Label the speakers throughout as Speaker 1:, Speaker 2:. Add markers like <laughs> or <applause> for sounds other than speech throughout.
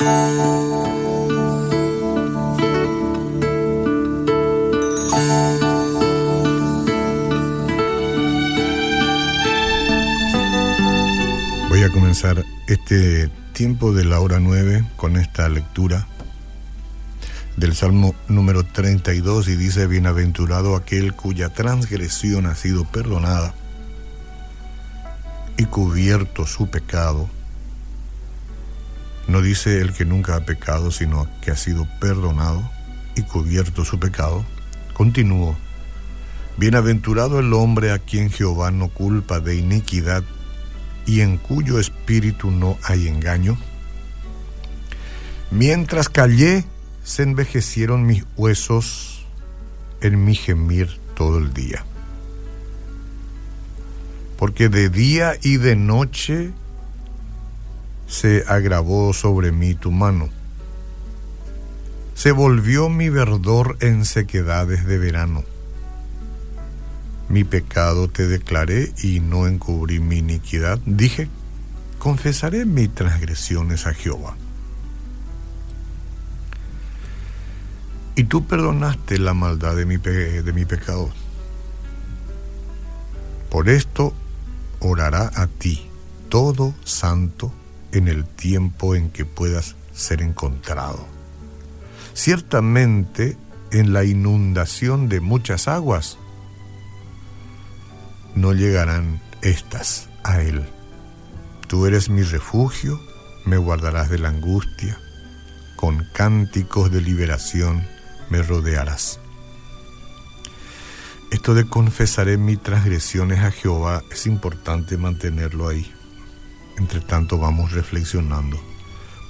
Speaker 1: Voy a comenzar este tiempo de la hora 9 con esta lectura del Salmo número 32 y dice, Bienaventurado aquel cuya transgresión ha sido perdonada y cubierto su pecado. No dice el que nunca ha pecado, sino que ha sido perdonado y cubierto su pecado. Continúo. Bienaventurado el hombre a quien Jehová no culpa de iniquidad y en cuyo espíritu no hay engaño. Mientras callé, se envejecieron mis huesos en mi gemir todo el día. Porque de día y de noche se agravó sobre mí tu mano. Se volvió mi verdor en sequedades de verano. Mi pecado te declaré y no encubrí mi iniquidad. Dije, confesaré mis transgresiones a Jehová. Y tú perdonaste la maldad de mi, de mi pecado. Por esto orará a ti todo santo en el tiempo en que puedas ser encontrado. Ciertamente en la inundación de muchas aguas no llegarán estas a él. Tú eres mi refugio, me guardarás de la angustia, con cánticos de liberación me rodearás. Esto de confesaré mis transgresiones a Jehová es importante mantenerlo ahí. Entre tanto vamos reflexionando,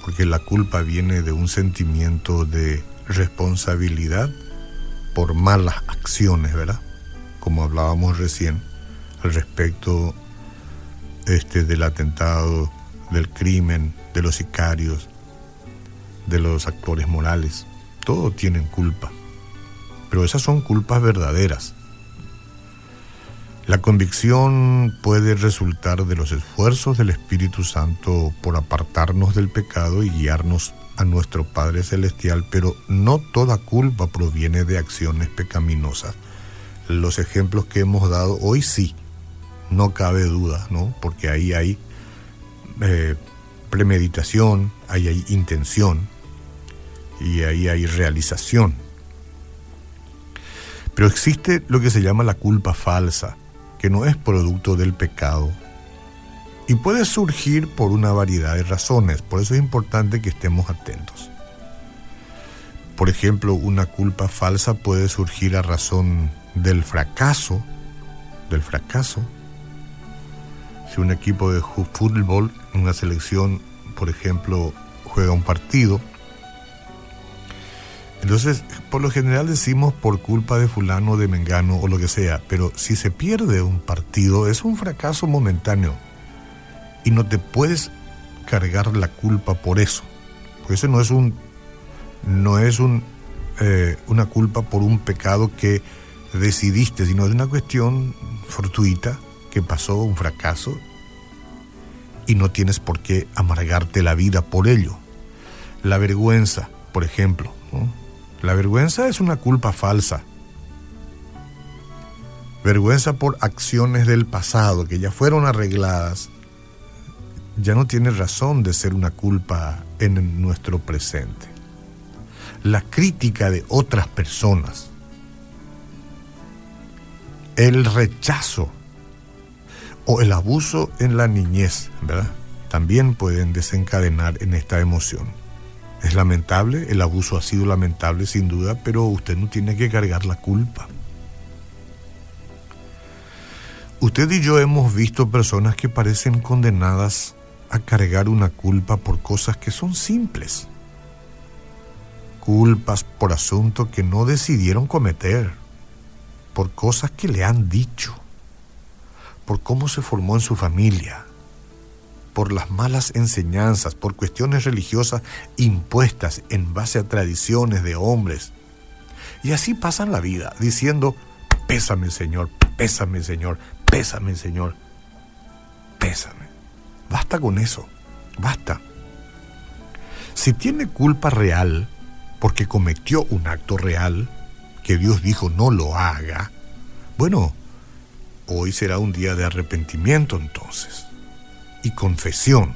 Speaker 1: porque la culpa viene de un sentimiento de responsabilidad por malas acciones, ¿verdad? Como hablábamos recién al respecto este, del atentado, del crimen, de los sicarios, de los actores morales. Todos tienen culpa, pero esas son culpas verdaderas. La convicción puede resultar de los esfuerzos del Espíritu Santo por apartarnos del pecado y guiarnos a nuestro Padre Celestial, pero no toda culpa proviene de acciones pecaminosas. Los ejemplos que hemos dado hoy sí, no cabe duda, ¿no? Porque ahí hay eh, premeditación, ahí hay intención y ahí hay realización. Pero existe lo que se llama la culpa falsa, que no es producto del pecado y puede surgir por una variedad de razones, por eso es importante que estemos atentos. Por ejemplo, una culpa falsa puede surgir a razón del fracaso, del fracaso si un equipo de fútbol, una selección, por ejemplo, juega un partido, entonces, por lo general decimos por culpa de fulano, de mengano o lo que sea, pero si se pierde un partido es un fracaso momentáneo y no te puedes cargar la culpa por eso, porque eso no es un no es un, eh, una culpa por un pecado que decidiste, sino es una cuestión fortuita que pasó un fracaso y no tienes por qué amargarte la vida por ello. La vergüenza, por ejemplo. La vergüenza es una culpa falsa. Vergüenza por acciones del pasado que ya fueron arregladas. Ya no tiene razón de ser una culpa en nuestro presente. La crítica de otras personas. El rechazo o el abuso en la niñez, ¿verdad? También pueden desencadenar en esta emoción. Es lamentable, el abuso ha sido lamentable sin duda, pero usted no tiene que cargar la culpa. Usted y yo hemos visto personas que parecen condenadas a cargar una culpa por cosas que son simples. Culpas por asuntos que no decidieron cometer, por cosas que le han dicho por cómo se formó en su familia, por las malas enseñanzas, por cuestiones religiosas impuestas en base a tradiciones de hombres. Y así pasan la vida, diciendo, pésame Señor, pésame Señor, pésame Señor, pésame. Basta con eso, basta. Si tiene culpa real, porque cometió un acto real, que Dios dijo no lo haga, bueno, hoy será un día de arrepentimiento entonces y confesión.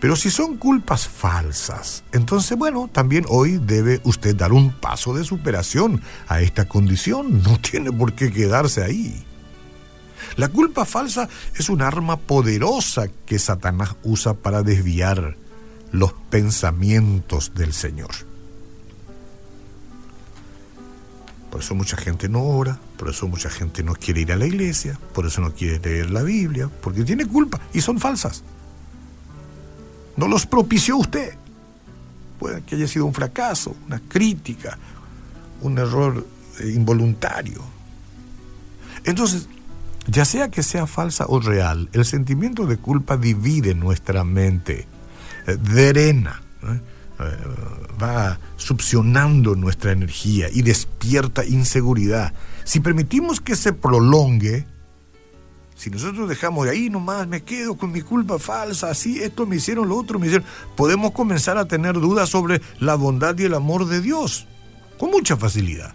Speaker 1: Pero si son culpas falsas, entonces bueno, también hoy debe usted dar un paso de superación a esta condición. No <laughs> tiene por qué quedarse ahí. La culpa falsa es un arma poderosa que Satanás usa para desviar los pensamientos del Señor. Por eso mucha gente no ora, por eso mucha gente no quiere ir a la iglesia, por eso no quiere leer la Biblia, porque tiene culpa y son falsas. No los propició usted. Puede que haya sido un fracaso, una crítica, un error eh, involuntario. Entonces, ya sea que sea falsa o real, el sentimiento de culpa divide nuestra mente, eh, drena, eh, va succionando nuestra energía y despierta inseguridad. Si permitimos que se prolongue, si nosotros dejamos de ahí nomás, me quedo con mi culpa falsa, así, esto me hicieron, lo otro me hicieron, podemos comenzar a tener dudas sobre la bondad y el amor de Dios, con mucha facilidad.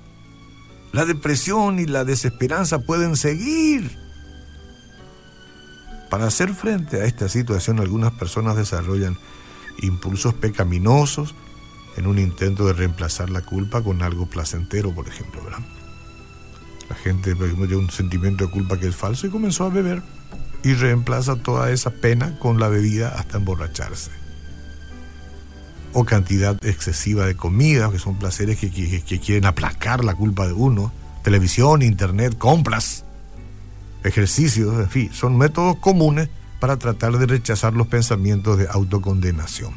Speaker 1: La depresión y la desesperanza pueden seguir. Para hacer frente a esta situación, algunas personas desarrollan impulsos pecaminosos en un intento de reemplazar la culpa con algo placentero, por ejemplo, ¿verdad? La gente tiene un sentimiento de culpa que es falso y comenzó a beber y reemplaza toda esa pena con la bebida hasta emborracharse. O cantidad excesiva de comida, que son placeres que, que quieren aplacar la culpa de uno. Televisión, internet, compras, ejercicios, en fin, son métodos comunes para tratar de rechazar los pensamientos de autocondenación.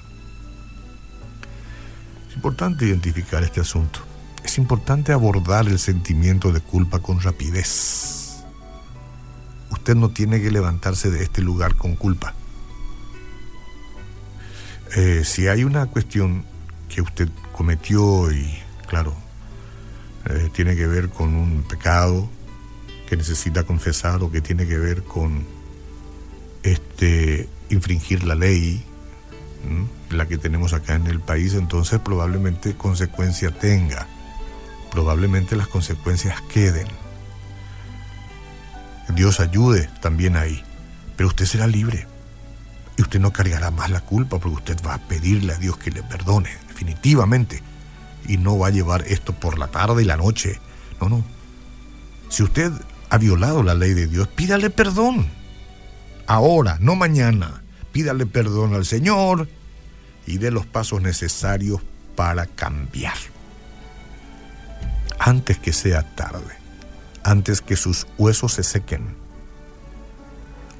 Speaker 1: Es importante identificar este asunto. Es importante abordar el sentimiento de culpa con rapidez. Usted no tiene que levantarse de este lugar con culpa. Eh, si hay una cuestión que usted cometió y, claro, eh, tiene que ver con un pecado que necesita confesar o que tiene que ver con este, infringir la ley, la que tenemos acá en el país, entonces probablemente consecuencia tenga, probablemente las consecuencias queden. Dios ayude también ahí, pero usted será libre y usted no cargará más la culpa porque usted va a pedirle a Dios que le perdone, definitivamente, y no va a llevar esto por la tarde y la noche. No, no. Si usted ha violado la ley de Dios, pídale perdón ahora, no mañana. Pídale perdón al Señor y dé los pasos necesarios para cambiar. Antes que sea tarde, antes que sus huesos se sequen,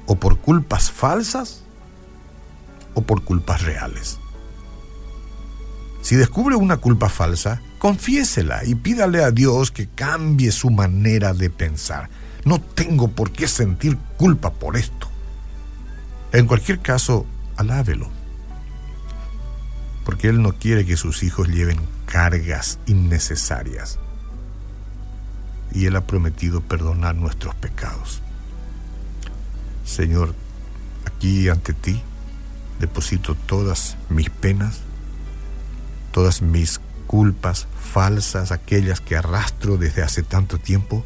Speaker 1: o por culpas falsas o por culpas reales. Si descubre una culpa falsa, confiésela y pídale a Dios que cambie su manera de pensar. No tengo por qué sentir culpa por esto. En cualquier caso, alábelo, porque Él no quiere que sus hijos lleven cargas innecesarias. Y Él ha prometido perdonar nuestros pecados. Señor, aquí ante ti deposito todas mis penas, todas mis culpas falsas, aquellas que arrastro desde hace tanto tiempo,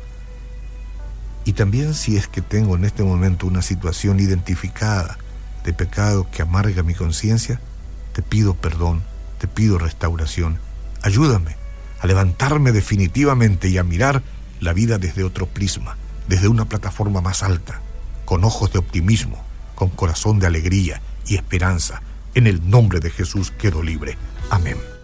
Speaker 1: y también si es que tengo en este momento una situación identificada de pecado que amarga mi conciencia, te pido perdón, te pido restauración. Ayúdame a levantarme definitivamente y a mirar la vida desde otro prisma, desde una plataforma más alta, con ojos de optimismo, con corazón de alegría y esperanza. En el nombre de Jesús quedo libre. Amén.